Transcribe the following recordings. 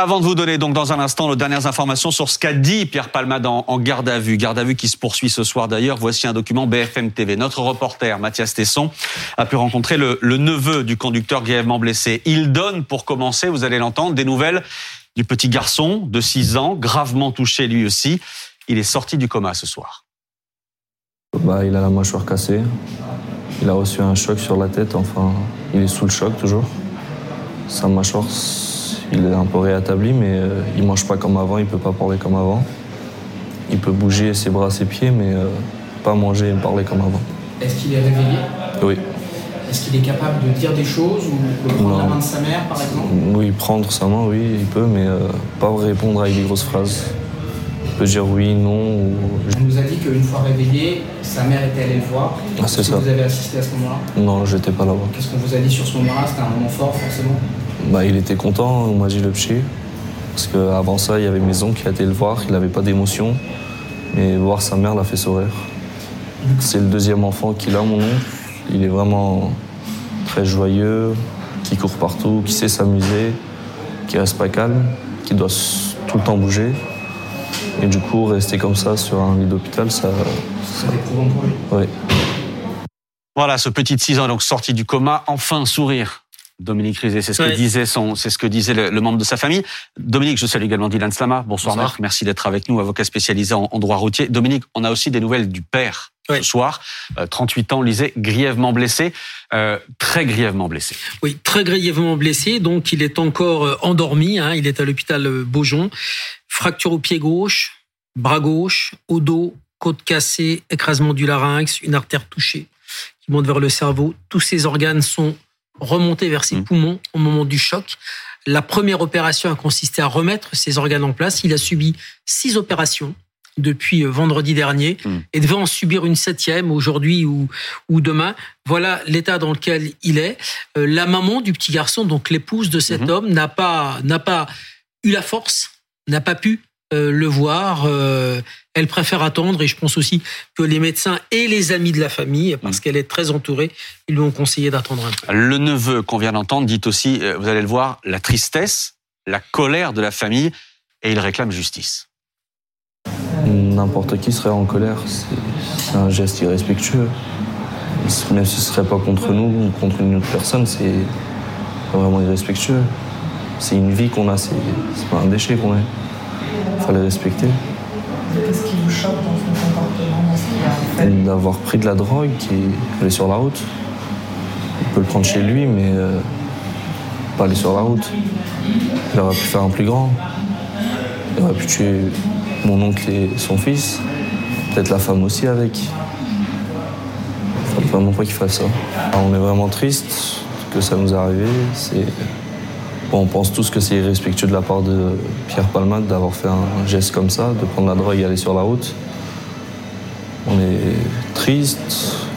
Avant de vous donner donc dans un instant les dernières informations sur ce qu'a dit Pierre Palmade en, garde à vue, garde à vue qui se poursuit ce soir d'ailleurs, voici un document BFM TV. Notre reporter Mathias Tesson a pu rencontrer le, neveu du conducteur grièvement blessé. Il donne pour commencer, vous allez l'entendre, des nouvelles du petit garçon de 6 ans, gravement touché lui aussi. Il est sorti du coma ce soir. Bah, il a la mâchoire cassée. Il a reçu un choc sur la tête, enfin, il est sous le choc toujours. Sa mâchoire il est un peu rétabli, mais euh, il mange pas comme avant, il peut pas parler comme avant. Il peut bouger ses bras, ses pieds, mais euh, pas manger et parler comme avant. Est-ce qu'il est réveillé? Oui. Est-ce qu'il est capable de dire des choses ou de prendre la main de sa mère, par exemple? Oui, prendre sa main, oui, il peut, mais euh, pas répondre avec des grosses phrases. Il peut dire oui, non. Ou... Il nous a dit qu'une fois réveillé, sa mère était allée le voir. Ah, c'est ça. Vous avez assisté à ce moment-là? Non, j'étais pas là-bas. Qu'est-ce qu'on vous a dit sur ce moment-là? C'était un moment fort, forcément bah, il était content, on m'a dit le petit. Parce qu'avant ça, il y avait mes oncles qui été le voir, il n'avait pas d'émotion. Mais voir sa mère l'a fait sourire. C'est le deuxième enfant qu'il a, mon oncle. Il est vraiment très joyeux, qui court partout, qui sait s'amuser, qui reste pas calme, qui doit tout le temps bouger. Et du coup, rester comme ça sur un lit d'hôpital, ça. Lui. Oui. Voilà, ce petit de 6 ans est donc sorti du coma, enfin sourire Dominique Rizet, c'est ce que disait son, c'est ce que disait le, membre de sa famille. Dominique, je salue également Dylan Slama. Bonsoir, Marc, merci d'être avec nous, avocat spécialisé en, droit routier. Dominique, on a aussi des nouvelles du père ce soir. 38 euh, ans, lisait grièvement blessé, euh, très grièvement blessé. Oui, très grièvement blessé. Donc, il est encore euh, endormi. Hein, il est à l'hôpital Beaujon. Fracture au pied gauche, bras gauche, au dos, côte cassée, écrasement du larynx, une artère touchée qui monte vers le cerveau. Tous ces organes sont remonter vers ses mmh. poumons au moment du choc. La première opération a consisté à remettre ses organes en place. Il a subi six opérations depuis euh, vendredi dernier mmh. et devait en subir une septième aujourd'hui ou, ou demain. Voilà l'état dans lequel il est. Euh, la maman du petit garçon, donc l'épouse de cet mmh. homme, n'a pas, n'a pas eu la force, n'a pas pu euh, le voir. Euh, elle préfère attendre et je pense aussi que les médecins et les amis de la famille, parce mm. qu'elle est très entourée, ils lui ont conseillé d'attendre un peu. Le neveu qu'on vient d'entendre dit aussi, euh, vous allez le voir, la tristesse, la colère de la famille et il réclame justice. N'importe qui serait en colère, c'est un geste irrespectueux. Même si ce serait pas contre nous ou contre une autre personne, c'est vraiment irrespectueux. C'est une vie qu'on a, c'est pas un déchet qu'on a. Il fallait respecter. Qu'est-ce qui vous choque dans son comportement D'avoir pris de la drogue et aller sur la route. Il peut le prendre chez lui, mais euh, pas aller sur la route. Il aurait pu faire un plus grand. Il aurait pu tuer mon oncle et son fils. Peut-être la femme aussi avec. Il faut vraiment pas qu'il fasse ça. on est vraiment triste que ça nous est arrivé. C'est on pense tous que c'est irrespectueux de la part de Pierre Palmade d'avoir fait un geste comme ça, de prendre la drogue et aller sur la route. On est triste,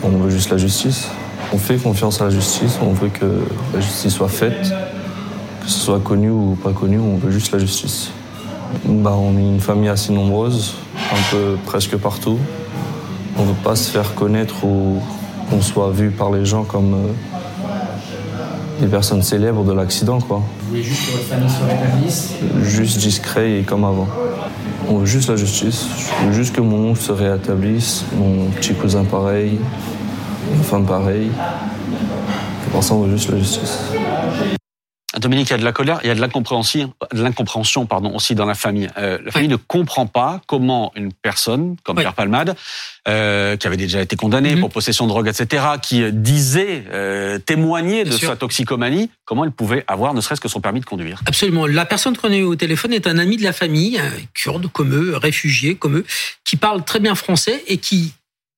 on veut juste la justice. On fait confiance à la justice, on veut que la justice soit faite, que ce soit connu ou pas connu, on veut juste la justice. Bah, on est une famille assez nombreuse, un peu presque partout. On ne veut pas se faire connaître ou qu'on soit vu par les gens comme des personnes célèbres de l'accident. Quoi. Vous voulez juste que votre famille se rétablisse Juste discret et comme avant. On veut juste la justice. Je veux juste que mon oncle se rétablisse, mon petit cousin pareil, ma femme pareil. pour ça, on veut juste la justice. Dominique, il y a de la colère, il y a de l'incompréhension, de l'incompréhension pardon, aussi dans la famille. Euh, la famille ne comprend pas comment une personne comme Pierre Palmade, euh, qui avait déjà été condamné mhm. pour possession de drogue, etc., qui disait, euh, témoignait de sa toxicomanie, comment elle pouvait avoir ne serait-ce que son permis de conduire? Absolument. La personne qu'on a eu au téléphone est un ami de la famille, kurde comme eux, réfugié comme eux, qui parle très bien français et qui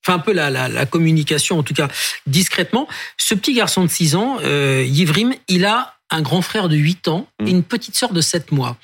fait un peu la, la, la, communication, en tout cas discrètement. Ce petit garçon de 6 ans, euh, Yivrim, il a un grand frère de 8 ans et mm. une petite sœur de 7 mois.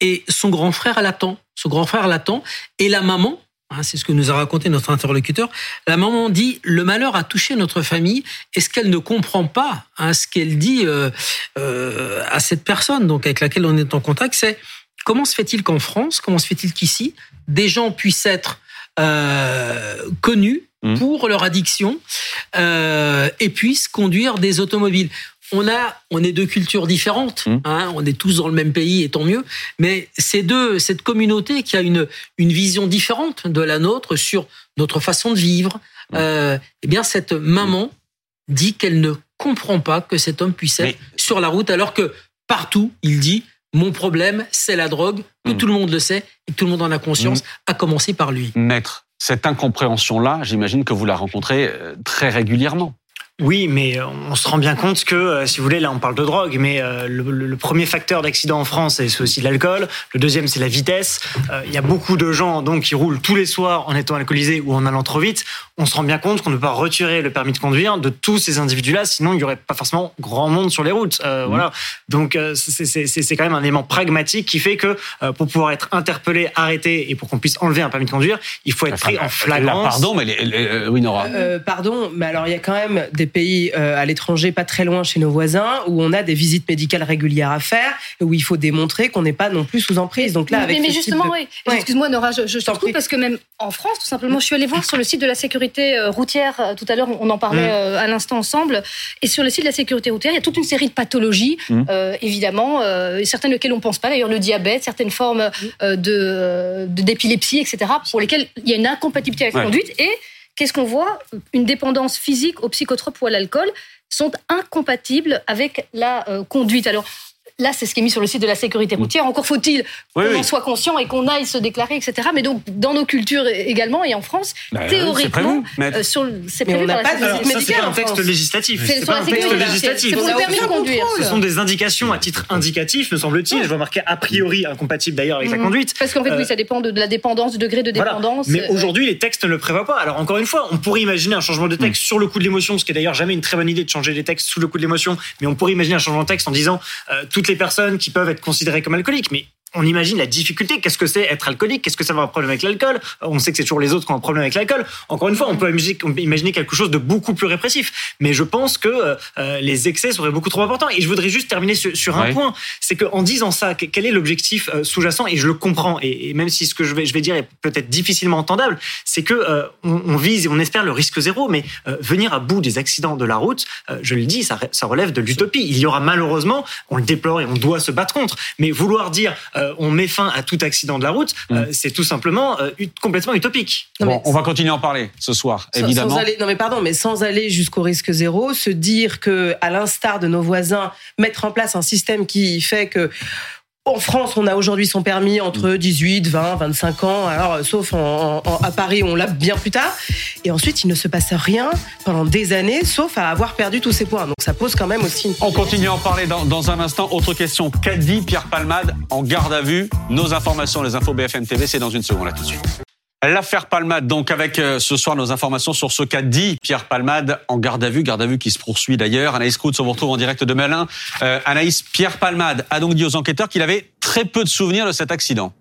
Et son grand frère l'attend. Son grand frère l'attend. Et la maman, hein, c'est ce que nous a raconté notre interlocuteur, la maman dit le malheur a touché notre famille. Et ce qu'elle ne comprend pas, hein, ce qu'elle dit euh, euh, à cette personne donc avec laquelle on est en contact, c'est comment se fait-il qu'en France, comment se fait-il qu'ici, des gens puissent être euh, connus mm. pour leur addiction et puissent conduire des automobiles? On a, on est deux cultures différentes. Mmh. Hein, on est tous dans le même pays et tant mieux. Mais c'est deux, cette communauté qui a une une vision différente de la nôtre sur notre façon de vivre. Mmh. Euh, eh bien, cette maman dit qu'elle ne comprend pas que cet homme puisse être sur la route, alors que partout il dit mon problème, c'est la drogue, que mmh. tout le monde le sait et que tout le monde en a conscience, à commencer par lui. Maître, cette incompréhension-là, j'imagine que vous la rencontrez euh, très régulièrement. Oui, mais euh, on se rend bien compte que, euh, si vous voulez, là on parle de drogue, mais euh, le, premier facteur d'accident en France, c'est aussi l'alcool. Le deuxième, c'est la vitesse. Il y a beaucoup de gens donc qui roulent tous les soirs en étant alcoolisés ou en allant trop vite. On se rend bien compte qu'on ne peut pas retirer le permis de conduire de tous ces individus-là, sinon il n'y aurait pas forcément grand monde sur les routes. Mmh. Voilà. Donc c'est quand même un élément pragmatique qui fait que pour pouvoir être interpellé, arrêté et pour qu'on puisse enlever un permis de conduire, il faut être pris en flagrance. pardon, mais les, oui, Nora. pardon, mais alors il y a quand même des pays euh, à l'étranger, pas très loin chez nos voisins, où on a des visites médicales régulières à faire, et où il faut démontrer qu'on n'est pas non plus sous emprise. Donc là, mais, justement, oui. Excuse-moi, Nora, je, je trouve parce que même en France, tout simplement, je suis allée voir sur le site de la sécurité euh, routière. Euh, tout à l'heure, on en parlait mm. à l'instant ensemble. Et sur le site de la sécurité routière, il y a toute une série de pathologies, mm. évidemment, certaines auxquelles on ne pense pas. D'ailleurs, le diabète, certaines formes de d'épilepsie, etc., pour lesquelles il y a une incompatibilité avec la conduite et qu'est-ce qu'on voit? Une dépendance physique aux psychotropes ou à l'alcool sont incompatibles avec la euh, conduite. Alors, Là, c'est ce qui est mis sur le site de la sécurité mm. routière. Encore faut-il qu'on en soit conscient et qu'on aille se déclarer, etc. Mais donc, dans nos cultures également et en France, bah théoriquement, euh, c'est prévu, dans la sécurité médicale. C'est un texte législatif. C'est un texte législatif. C'est pour le permis de conduire. Ce sont des indications à titre indicatif, me semble-t-il. Je vois marquer a priori incompatible d'ailleurs avec la mm. conduite. Parce qu'en fait, oui, euh, ça dépend de la dépendance, du degré de dépendance. Mais euh, aujourd'hui, les textes ne le prévoient pas. Alors, encore une fois, on pourrait imaginer un changement de texte mm. sur le coup de l'émotion, ce qui est d'ailleurs jamais une très bonne idée de changer les textes sous le coup de l'émotion. Mais on pourrait imaginer un changement de texte en disant toutes les personnes qui peuvent être considérés comme alcooliques, mais on imagine la difficulté. Qu'est-ce que c'est être alcoolique? Qu'est-ce que ça va un problème avec l'alcool? On sait que c'est toujours les autres qui ont un problème avec l'alcool. Encore une fois, on peut imaginer quelque chose de beaucoup plus répressif. Mais je pense que euh, les excès seraient beaucoup trop importants. Et je voudrais juste terminer sur, un point. C'est qu'en disant ça, quel est l'objectif euh, sous-jacent? Et je le comprends. Et, même si ce que je vais, je vais dire est peut-être difficilement entendable, c'est que euh, on, vise et on espère le risque zéro. Mais venir à bout des accidents de la route, je le dis, ça, ça relève de l'utopie. Il y aura malheureusement, on le déplore et on doit se battre contre. Mais vouloir dire euh, on met fin à tout accident de la route, euh, mm. c'est tout simplement euh, complètement utopique. on va continuer à en parler ce soir, évidemment. non mais pardon, mais sans aller jusqu'au risque zéro, se dire que, à l'instar de nos voisins, mettre en place un système qui fait que en France, on a aujourd'hui son permis entre 18, 20, 25 ans, alors sauf à Paris, on l'a bien plus tard. Et ensuite, il ne se passe rien pendant des années, sauf à avoir perdu tous ses points. Donc ça pose quand même aussi une... On continue à en parler dans, dans un instant. Autre question, qu'a dit Pierre Palmade en garde à vue Nos informations, les infos BFM TV, c'est dans une seconde, là tout de suite. L'affaire Palmade, donc avec euh, ce soir nos informations sur ce qu'a dit Pierre Palmade en garde à vue, garde à vue qui se poursuit d'ailleurs. Anaïs Kroutz, on vous retrouve en direct de Melun. Euh, Anaïs, Pierre Palmade a donc dit aux enquêteurs qu'il avait très peu de souvenirs de cet accident.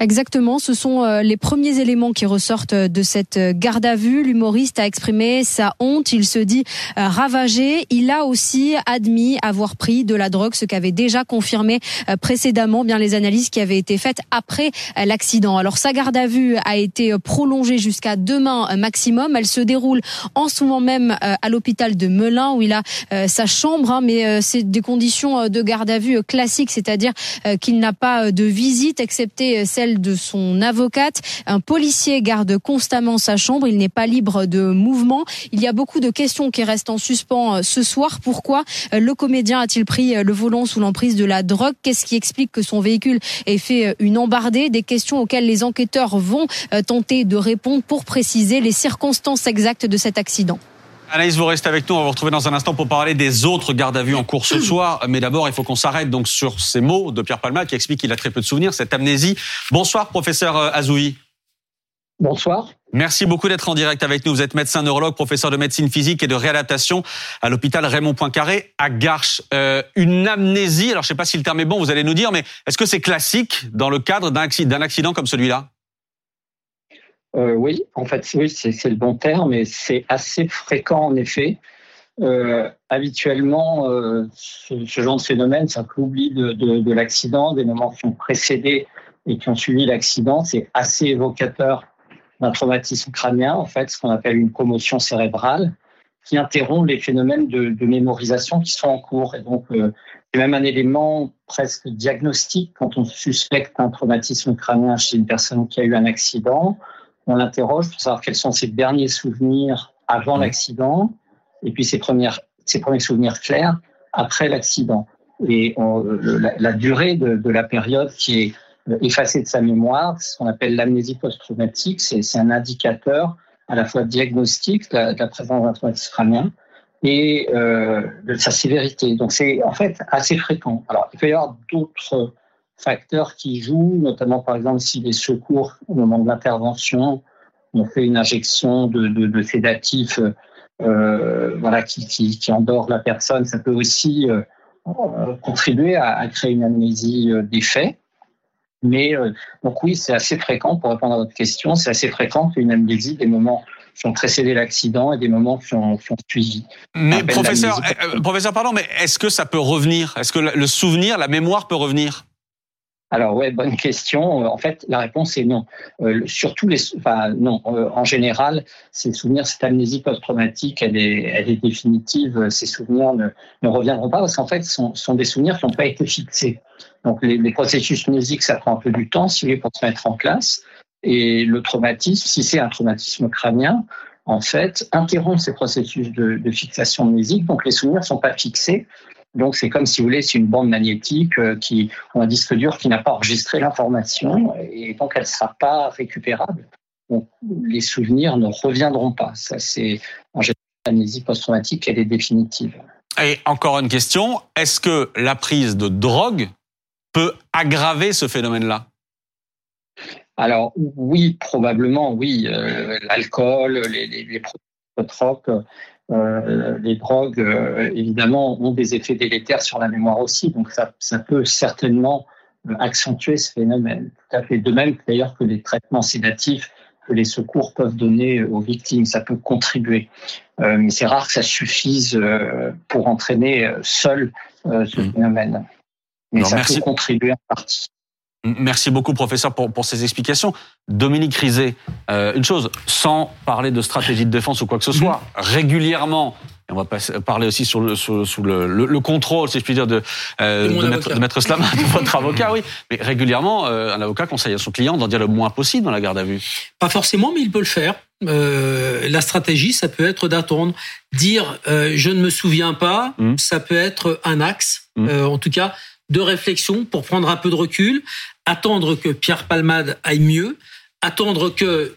Exactement, ce sont euh, les premiers éléments qui ressortent de cette garde à vue. L'humoriste a exprimé sa honte, il se dit euh, ravagé. Il a aussi admis avoir pris de la drogue, ce qu'avait déjà confirmé euh, précédemment bien les analyses qui avaient été faites après l'accident. Alors sa garde à vue a été prolongée jusqu'à demain maximum. Elle se déroule en ce moment même à l'hôpital de Melun où il a sa chambre, hein, mais c'est des conditions de garde à vue classiques, c'est-à-dire qu'il n'a pas de visite excepté celle de son avocate. Un policier garde constamment sa chambre. Il n'est pas libre de mouvement. Il y a beaucoup de questions qui restent en suspens euh, ce soir. Pourquoi euh, le comédien a-t-il pris euh, le volant sous l'emprise de la drogue? Qu'est-ce qui explique que son véhicule ait fait une embardée? Des questions auxquelles les enquêteurs vont tenter de répondre pour préciser les circonstances exactes de cet accident. Anaïs, vous restez avec nous. On va vous retrouver dans un instant pour parler des autres gardes à vue en cours ce soir. Mais d'abord, il faut qu'on s'arrête donc sur ces mots de Pierre Palma qui explique qu'il a très peu de souvenirs, cette amnésie. Bonsoir, professeur euh, Azoui. Bonsoir. Merci beaucoup d'être en direct avec nous. Vous êtes médecin neurologue, professeur de médecine physique et de réadaptation à l'hôpital Raymond Poincaré à Garches. Euh, une amnésie, alors je ne sais pas si le terme est bon, vous allez nous dire, mais est-ce que c'est classique dans le cadre d'un accident comme celui-là? Euh, oui, en fait, oui, c'est le bon terme, et c'est assez fréquent en effet. Euh, habituellement, euh, ce, genre de phénomène, ça l'oubli de, de, de l'accident, des moments qui ont précédé et qui ont suivi l'accident, c'est assez évocateur d'un traumatisme crânien, en fait, ce qu'on appelle une commotion cérébrale. qui interrompt les phénomènes de, mémorisation qui sont en cours. Et donc, c'est même un élément presque diagnostique quand on suspecte un traumatisme crânien chez une personne qui a eu un accident. On l'interroge pour savoir quels sont ses derniers souvenirs avant mmh. l'accident et puis ses, premières, ses premiers souvenirs clairs après l'accident. Et la, durée de, de, la période qui est effacée de sa mémoire, ce qu'on appelle l'amnésie post-traumatique, c'est un indicateur à la fois diagnostique de la, présence d'un traumatisme crânien et euh, de sa sévérité. Donc c'est en fait assez fréquent. Alors il peut y avoir d'autres facteurs qui jouent, notamment par exemple si les secours au moment de l'intervention ont fait une injection de, de, de sédatifs euh, voilà, qui, qui, qui, endort la personne, ça peut aussi euh, contribuer à, à, créer une amnésie euh, des faits. Mais euh, donc oui, c'est assez fréquent, pour répondre à votre question, c'est assez fréquent qu'une amnésie, des moments qui ont précédé l'accident et des moments qui ont, qui ont suivi. Mais professeur, euh, professeur, pardon, mais est-ce que ça peut revenir? Est-ce que le souvenir, la mémoire peut revenir? Alors ouais, bonne question. En fait, la réponse est non. Euh, surtout les. Euh, en général, ces souvenirs, cette amnésie post-traumatique, elle est, définitive. Ces souvenirs ne, reviendront pas parce qu'en fait, sont, sont, des souvenirs qui n'ont pas été fixés. Donc les, processus mnésiques, ça prend un peu du temps, si vous voulez, pour se mettre en place. Et le traumatisme, si c'est un traumatisme crânien, en fait, interrompt ces processus de, de fixation mnésique. Donc les souvenirs ne sont pas fixés. Donc c'est comme si vous voulez, c'est une bande magnétique euh, qui ou un disque dur qui n'a pas enregistré l'information et donc elle ne sera pas récupérable. Donc les souvenirs ne reviendront pas. Ça c'est en général l'amnésie post-traumatique, elle est définitive. Et encore une question, est-ce que la prise de drogue peut aggraver ce phénomène-là? Alors oui, probablement oui. Euh, L'alcool, les, les, les euh, les drogues, euh, évidemment, ont des effets délétères sur la mémoire aussi. Donc, ça, ça peut certainement euh, accentuer ce phénomène. Tout à fait. De même, d'ailleurs, que les traitements sédatifs que les secours peuvent donner aux victimes, ça peut contribuer. Euh, mais c'est rare que ça suffise pour entraîner seul ce mmh. phénomène. Mais ça peut contribuer en partie. Merci beaucoup, professeur, pour, pour ces explications. Dominique Rizet, euh, une chose, sans parler de stratégie de défense ou quoi que ce soit, mhm. régulièrement, et on va parler aussi sur le, sous, le, le, contrôle, si je puis dire, de, euh, de, maître, de maître Slama, de votre avocat, oui. Mais régulièrement, euh, un avocat conseille à son client d'en dire le moins possible dans la garde à vue. Pas forcément, mais il peut le faire. Euh, la stratégie, ça peut être d'attendre. Dire euh, je ne me souviens pas, mhm. ça peut être un axe. Euh, en tout cas, de réflexion pour prendre un peu de recul, attendre que Pierre Palmade aille mieux, attendre que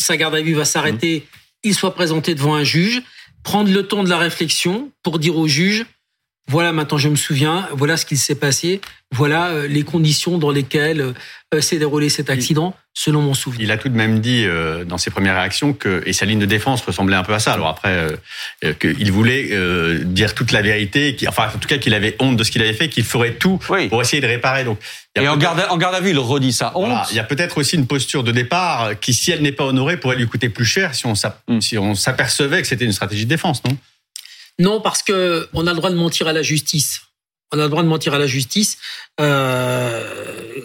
sa garde à vue va s'arrêter, mmh. il soit présenté devant un juge, prendre le temps de la réflexion pour dire au juge voilà, maintenant je me souviens, voilà ce qu'il s'est passé, voilà euh, les conditions dans lesquelles euh, s'est déroulé cet accident, selon mon souvenir. Il a tout de même dit euh, dans ses premières réactions que, et sa ligne de défense ressemblait un peu à ça. Alors après, qu'il voulait dire toute la vérité, enfin en tout cas qu'il avait honte de ce qu'il avait fait, qu'il ferait tout pour essayer de réparer. Donc, et en garde, en garde à vue, il redit ça. Honte. il y a peut-être aussi une posture de départ qui, si elle n'est pas honorée, pourrait lui coûter plus cher si on hmm. s'apercevait que c'était une stratégie de défense, non? Non, parce que on a le droit de mentir à la justice. On a le droit de mentir à la justice. Euh,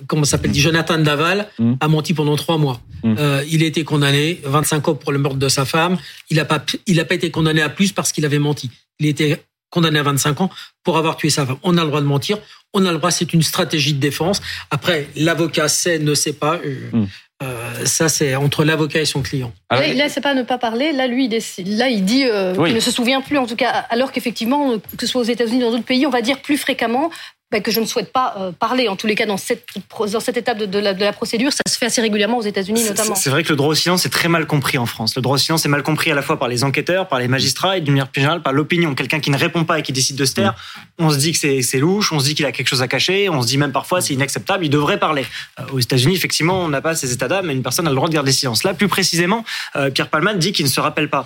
comment s'appelle dit Jonathan Daval mm. a menti pendant trois mois. Mm. Euh, il a été condamné 25 ans pour le meurtre de sa femme. Il n'a pas, il a pas été condamné à plus parce qu'il avait menti. Il a été condamné à 25 ans pour avoir tué sa femme. On a le droit de mentir. On a le droit. C'est une stratégie de défense. Après, l'avocat sait, ne sait pas. Euh, mm. Euh, ça, c'est entre l'avocat et son client. Ah là, c'est pas ne pas parler. Là, lui, il là, il dit euh, qu'il ne se souvient plus, en tout cas, alors qu'effectivement, que ce soit aux États-Unis ou dans d'autres pays, on va dire plus fréquemment bah, que je ne souhaite pas euh, parler. En tous les cas, dans cette, dans cette étape de, la, de, la, procédure, ça se fait assez régulièrement aux États-Unis notamment. C'est vrai que le droit au silence est très mal compris en France. Le droit au silence est mal compris à la fois par les enquêteurs, par les magistrats et d'une manière plus générale par l'opinion. Quelqu'un qui ne répond pas et qui décide de se taire, mm. on se dit que c'est louche, on se dit qu'il a quelque chose à cacher, on se dit même parfois c'est inacceptable, il devrait parler. Euh, aux États-Unis, effectivement, on n'a pas ces états d'âme, mais une personne a le droit de garder silence. Là, plus précisément, euh, Pierre Palman dit qu'il ne se rappelle pas.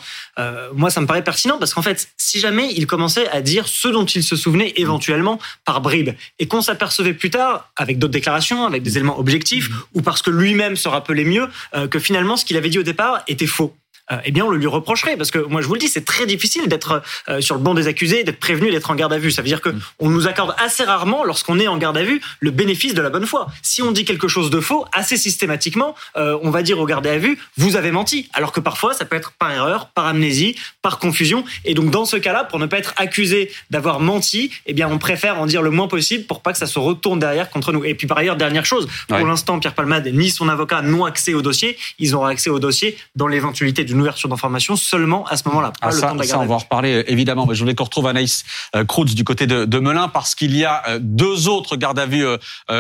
moi, ça me paraît pertinent parce qu'en fait, si jamais il commençait à dire ce dont il se souvenait éventuellement par bribes et qu'on s'apercevait plus tard, avec d'autres déclarations, avec des éléments objectifs, ou parce que lui-même se rappelait mieux, euh, que finalement ce qu'il avait dit au départ était faux. Eh bien, on le lui reprocherait. Parce que moi, je vous le dis, c'est très difficile d'être sur le banc des accusés, d'être prévenu, d'être en garde à vue. Ça veut dire que on nous accorde assez rarement, lorsqu'on est en garde à vue, le bénéfice de la bonne foi. Si on dit quelque chose de faux, assez systématiquement, on va dire au garde à vue, vous avez menti. Alors que parfois, ça peut être par erreur, par amnésie, par confusion. Et donc, dans ce cas-là, pour ne pas être accusé d'avoir menti, eh bien, on préfère en dire le moins possible pour pas que ça se retourne derrière contre nous. Et puis, par ailleurs, dernière chose, pour l'instant, Pierre Palmade ni son avocat n'ont accès au dossier. Ils auront accès au dossier dans l'éventualité d'une ouverture d'information seulement à ce moment-là. Ah, ça, on va en reparler évidemment. Mais je voulais qu'on retrouve Anaïs euh, Kroutz du côté de, de Melun parce qu'il y a euh, deux autres gardes à vue euh,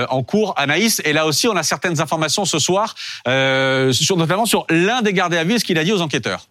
en cours. Anaïs, et là aussi, on a certaines informations ce soir, sur, notamment sur l'un des gardes à vue, ce qu'il a dit aux enquêteurs.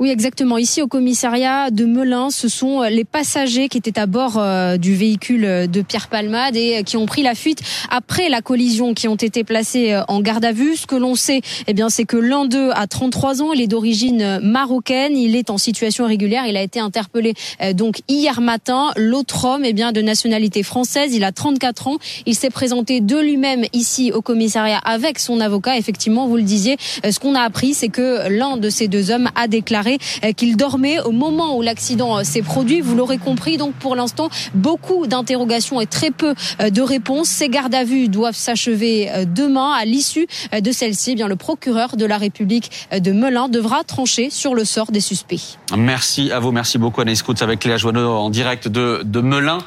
Oui, exactement. Ici, au commissariat de Melun, ce sont euh, les passagers qui étaient à bord euh, du véhicule euh, de Pierre Palmade et qui ont pris la fuite après la collision, qui ont été placés en garde à vue. Ce que l'on sait, eh bien, c'est que l'un d'eux a 33 ans, il est d'origine marocaine, il est en situation irrégulière, il a été interpellé donc hier matin. L'autre homme, eh bien, de nationalité française, il a 34 ans, il s'est présenté de lui-même ici au commissariat avec son avocat. Effectivement, vous le disiez, ce qu'on a appris, c'est que l'un de ces deux hommes a déclaré euh, qu'il dormait au moment où l'accident euh, s'est produit. Vous l'aurez compris, donc pour l'instant, beaucoup d'interrogations et très peu euh, de réponses. Ces gardes à vue doivent s'achever demain. À l'issue de celle-ci, eh bien le procureur de la République de Melun devra trancher sur le sort des suspects. Merci à vous, merci beaucoup Anaïs Coutts avec Léa Joanneau en direct de, de Melun.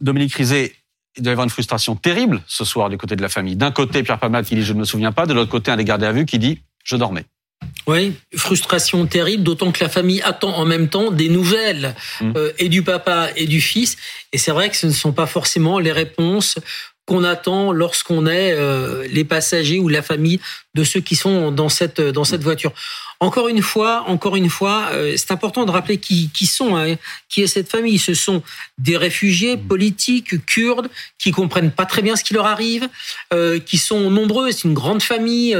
Dominique Rizet, il doit y avoir une frustration terrible ce soir du côté de la famille. D'un côté, Pierre Palmade qui dit je ne me souviens pas, de l'autre côté, un des gardés à vue qui dit je dormais. Oui, frustration terrible, d'autant que la famille attend en même temps des nouvelles mmh. euh, et du papa et du fils. Et c'est vrai que ce ne sont pas forcément les réponses qu'on attend lorsqu'on est euh, les passagers ou la famille de ceux qui sont dans cette dans cette voiture. Encore une fois, encore une fois, euh, c'est important de rappeler qui, qui sont, hein, qui est cette famille. Ce sont des réfugiés politiques kurdes qui comprennent pas très bien ce qui leur arrive, qui sont nombreux. C'est une grande famille,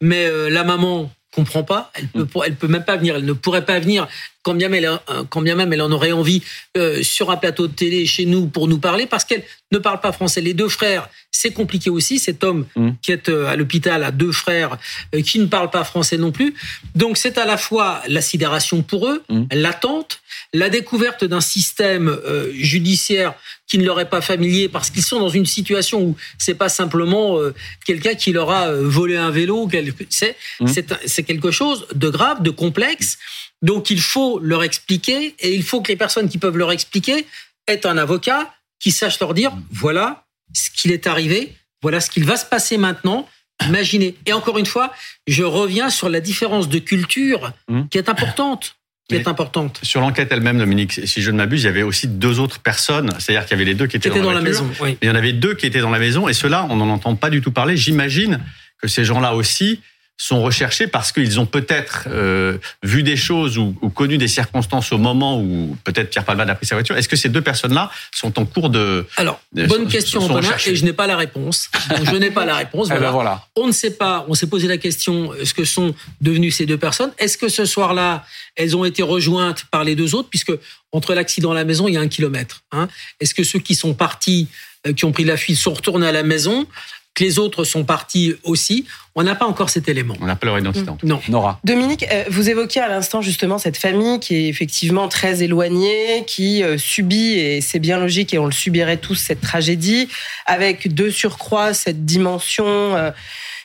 mais la maman comprend pas. Elle peut, mm. elle peut même pas venir. Elle ne pourrait pas venir quand bien même elle, quand bien même elle en aurait envie euh, sur un plateau de télé chez nous pour nous parler parce qu'elle ne parle pas français. Les deux frères, c'est compliqué aussi. Cet homme mm. qui est euh, à l'hôpital a deux frères euh, qui ne parlent pas français non plus. Donc c'est à la fois la sidération pour eux, mm. l'attente, la découverte d'un système judiciaire qui ne leur est pas familier parce qu'ils sont dans une situation où c'est pas simplement quelqu'un qui leur a volé un vélo. C'est mm. c'est quelque chose de grave, de complexe. Donc il faut leur expliquer et il faut que les personnes qui peuvent leur expliquer aient un avocat qui sache leur dire voilà ce qu'il est arrivé, voilà ce qu'il va se passer maintenant. Imaginez. Et encore une fois, je reviens sur la différence de culture mmh. qui est importante. Qui est importante. Sur l'enquête elle-même, Dominique, si je ne m'abuse, il y avait aussi deux autres personnes. C'est-à-dire qu'il y avait les deux qui étaient, dans, la, maison. Il y en avait deux qui étaient dans la maison, et ceux-là, on n'en entend pas du tout parler. J'imagine que ces gens-là aussi sont recherchés parce qu'ils ont peut-être euh, vu des choses ou, connu des circonstances au moment où peut-être Pierre Palmade a pris sa voiture. Est-ce que ces deux personnes-là sont en cours de... Alors, bonne question, et je n'ai pas la réponse. je n'ai pas la réponse. Eh ben voilà. On ne sait pas, on s'est posé la question, ce que sont devenues ces deux personnes Est-ce que ce soir-là, elles ont été rejointes par les deux autres Puisque entre l'accident et la maison, il y a un kilomètre. Hein. Est-ce que ceux qui sont partis, euh, qui ont pris la fuite, sont retournés à la maison? Que les autres sont partis aussi. On n'a pas encore cet élément. On n'a pas leur identité. Non. Nora. Dominique, euh, vous évoquiez à l'instant justement cette famille qui est effectivement très éloignée, qui euh, subit, et c'est bien logique, et on le subirait tous, cette tragédie, avec de surcroît cette dimension euh,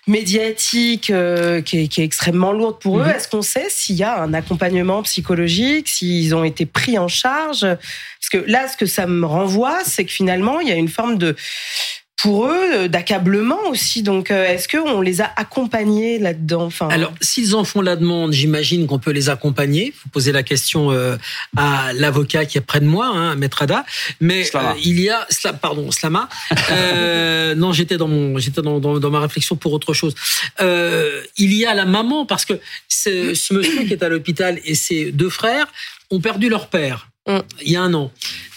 médiatique qui, est, extrêmement lourde pour eux. Mhm. Est-ce qu'on sait s'il y a un accompagnement psychologique, s'ils ont été pris en charge? Parce que là, ce que ça me renvoie, c'est que finalement, il y a une forme de pour eux euh, d'accablement aussi. Donc, euh, est-ce qu'on les a accompagnés là-dedans enfin... Alors, s'ils en font la demande, j'imagine qu'on peut les accompagner. Vous posez la question euh, à l'avocat qui est près de moi, hein, Maître Ada. Mais il y a, pardon, Slama. non, j'étais dans mon, j'étais dans, dans, ma réflexion pour autre chose. il y a la maman parce que ce, ce monsieur qui est à l'hôpital et ses deux frères ont perdu leur père Il y a un an.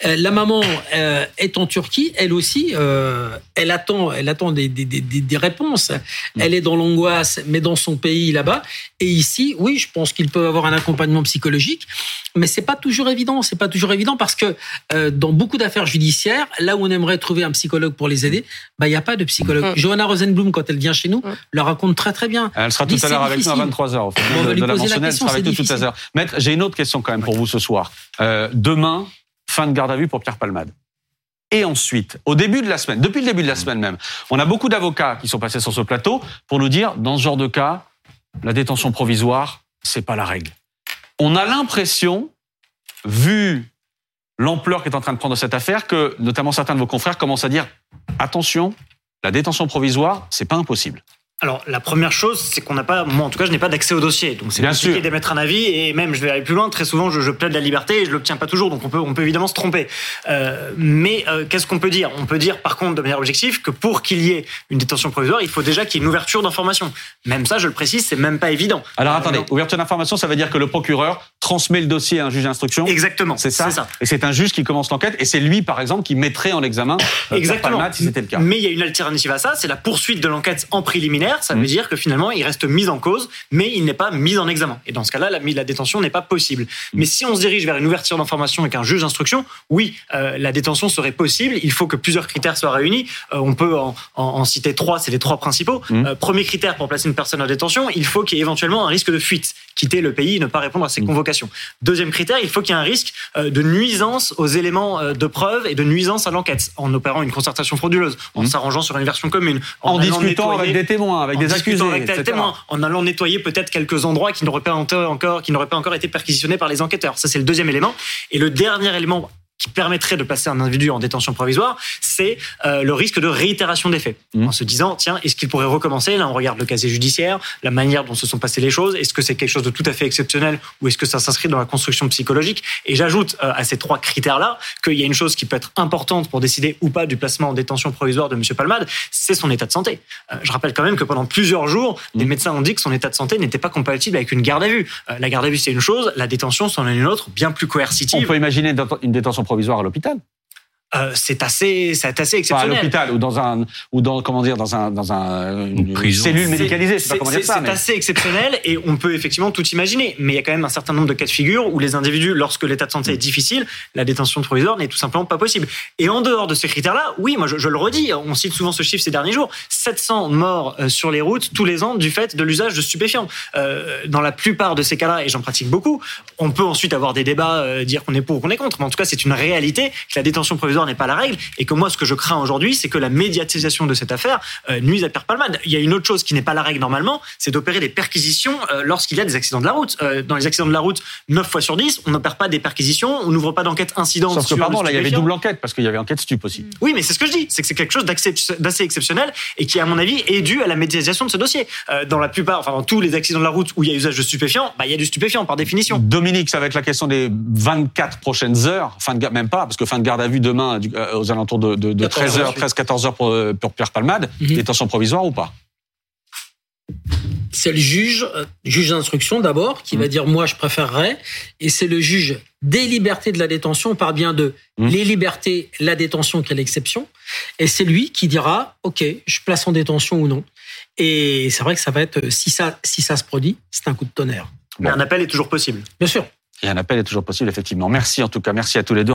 Euh, la maman euh, est en Turquie, elle aussi. Euh, elle attend, elle attend des, des, des, des réponses. Mm. Elle est dans l'angoisse, mais dans son pays là-bas. Et ici, oui, je pense qu'ils peuvent avoir un accompagnement psychologique, mais c'est pas toujours évident. C'est pas toujours évident parce que dans beaucoup d'affaires judiciaires, là où on aimerait trouver un psychologue pour les aider, bah il y a pas de psychologue. Mm. Johanna Rosenblum, quand elle vient chez nous, mm. le raconte très très bien. Elle sera tout à l'heure avec nous à 23 h on va lui poser la question. Sera avec nous tout à l'heure. Maître, j'ai une autre question quand même pour vous ce soir. Demain, fin de garde à vue pour Pierre Palmade. Et ensuite, au début de la semaine, depuis le début de la semaine même, on a beaucoup d'avocats qui sont passés sur ce plateau pour nous dire, dans ce genre de cas, la détention provisoire, c'est pas la règle. On a l'impression, vu l'ampleur qu'est en train de prendre cette affaire, que notamment certains de vos confrères commencent à dire, attention, la détention provisoire, c'est pas impossible. Alors, la première chose, c'est qu'on n'a pas, moi en tout cas, je n'ai pas d'accès au dossier. Donc, c'est compliqué d'émettre un avis. Et même, je vais aller plus loin, très souvent, je, je plaide la liberté et je l'obtiens pas toujours. Donc, on peut, on peut évidemment se tromper. Euh, mais euh, qu'est-ce qu'on peut dire? On peut dire, par contre, de manière objective, que pour qu'il y ait une détention provisoire, il faut déjà qu'il y ait une ouverture d'information. Même ça, je le précise, c'est même pas évident. Alors, attendez, ouverture d'information, ça veut dire que le procureur transmet le dossier à un juge d'instruction Exactement. C'est ça, ça, Et c'est un juge qui commence l'enquête. Et c'est lui, par exemple, qui mettrait en examen euh, Exactement. si c'était le cas. Mais il y a une alternative à ça, c'est la poursuite de l'enquête en préliminaire. Ça veut mmh. dire que finalement, il reste mis en cause, mais il n'est pas mis en examen. Et dans ce cas-là, la, la détention n'est pas possible. Mais si on se dirige vers une ouverture d'information avec un juge d'instruction, oui, euh, la détention serait possible. Il faut que plusieurs critères soient réunis. Euh, on peut en, en, citer trois, c'est les trois principaux. Mmh. Euh, premier critère pour placer une personne en détention, il faut qu'il y ait éventuellement un risque de fuite, quitter le pays, ne pas répondre à ses mmh. convocations. Deuxième critère, il faut qu'il y ait un risque de nuisance aux éléments de preuve et de nuisance à l'enquête, en opérant une concertation frauduleuse, en mmh. s'arrangeant sur une version commune, en, discutant avec des témoins, avec des accusés, en allant nettoyer peut-être quelques endroits qui n'auraient pas encore, qui n'auraient pas encore été perquisitionnés par les enquêteurs. Ça, c'est le deuxième élément. Et le dernier élément qui permettrait de passer un individu en détention provisoire, c'est euh, le risque de réitération des faits. Mmh. En se disant, tiens, est-ce qu'il pourrait recommencer? Là, on regarde le casier judiciaire, la manière dont se sont passées les choses. Est-ce que c'est quelque chose de tout à fait exceptionnel ou est-ce que ça s'inscrit dans la construction psychologique? Et j'ajoute euh, à ces trois critères-là qu'il y a une chose qui peut être importante pour décider ou pas du placement en détention provisoire de M. Palmade, c'est son état de santé. Euh, je rappelle quand même que pendant plusieurs jours, les mmh. médecins ont dit que son état de santé n'était pas compatible avec une garde à vue. la garde à vue, c'est une chose, la détention, c'en est une autre, bien plus coercitive. On peut imaginer une détention provisoire à l'hôpital euh, c'est assez, c'est assez exceptionnel. à l'hôpital ou dans un, ou dans comment dire, dans un, dans un une, cellule médicalisée. C'est C'est assez exceptionnel et on peut effectivement tout imaginer. Mais il y a quand même un certain nombre de cas de figure où les individus, lorsque l'état de santé est difficile, la détention provisoire n'est tout simplement pas possible. Et en dehors de ces critères-là, oui, moi je, je, le redis, on cite souvent ce chiffre ces derniers jours, 700 morts euh, sur les routes tous les ans du fait de l'usage de stupéfiants. Euh, dans la plupart de ces cas-là, et j'en pratique beaucoup, on peut ensuite avoir des débats, euh, dire qu'on est pour ou qu'on est contre, mais en tout cas c'est une réalité que la détention provisoire n'est pas la règle et que moi, ce que je crains aujourd'hui, c'est que la médiatisation de cette affaire euh, nuise à Pierre Palmade. Il y a une autre chose qui n'est pas la règle normalement, c'est d'opérer des perquisitions euh, lorsqu'il y a des accidents de la route. Euh, dans les accidents de la route, 9 fois sur 10, on n'opère pas des perquisitions, on n'ouvre pas d'enquête incident. Sauf que, pardon, là, il y avait double enquête parce qu'il y avait enquête stup aussi. Oui, mais c'est ce que je dis, c'est que c'est quelque chose d'assez exceptionnel et qui, à mon avis, est dû à la médiatisation de ce dossier. dans la plupart, enfin, dans tous les accidents de la route où il y a usage de stupéfiants, bah, il y a du stupéfiant par définition. Dominique, ça va être la question des 24 prochaines heures, fin de même pas, parce que fin de garde à vue demain aux alentours de, 13h, 13-14h pour, pour, Pierre Palmade, mhm. détention provisoire ou pas? C'est le juge, euh, juge d'instruction d'abord, qui va mhm. dire moi je préférerais, et c'est le juge des libertés de la détention, on parle bien de mhm. les libertés, la détention qui est l'exception, et c'est lui qui dira ok, je place en détention ou non. Et c'est vrai que ça va être, si ça, si ça se produit, c'est un coup de tonnerre. Mais un appel est toujours possible. Bien sûr. Et un appel est toujours possible, effectivement. Merci en tout cas, merci à tous les deux.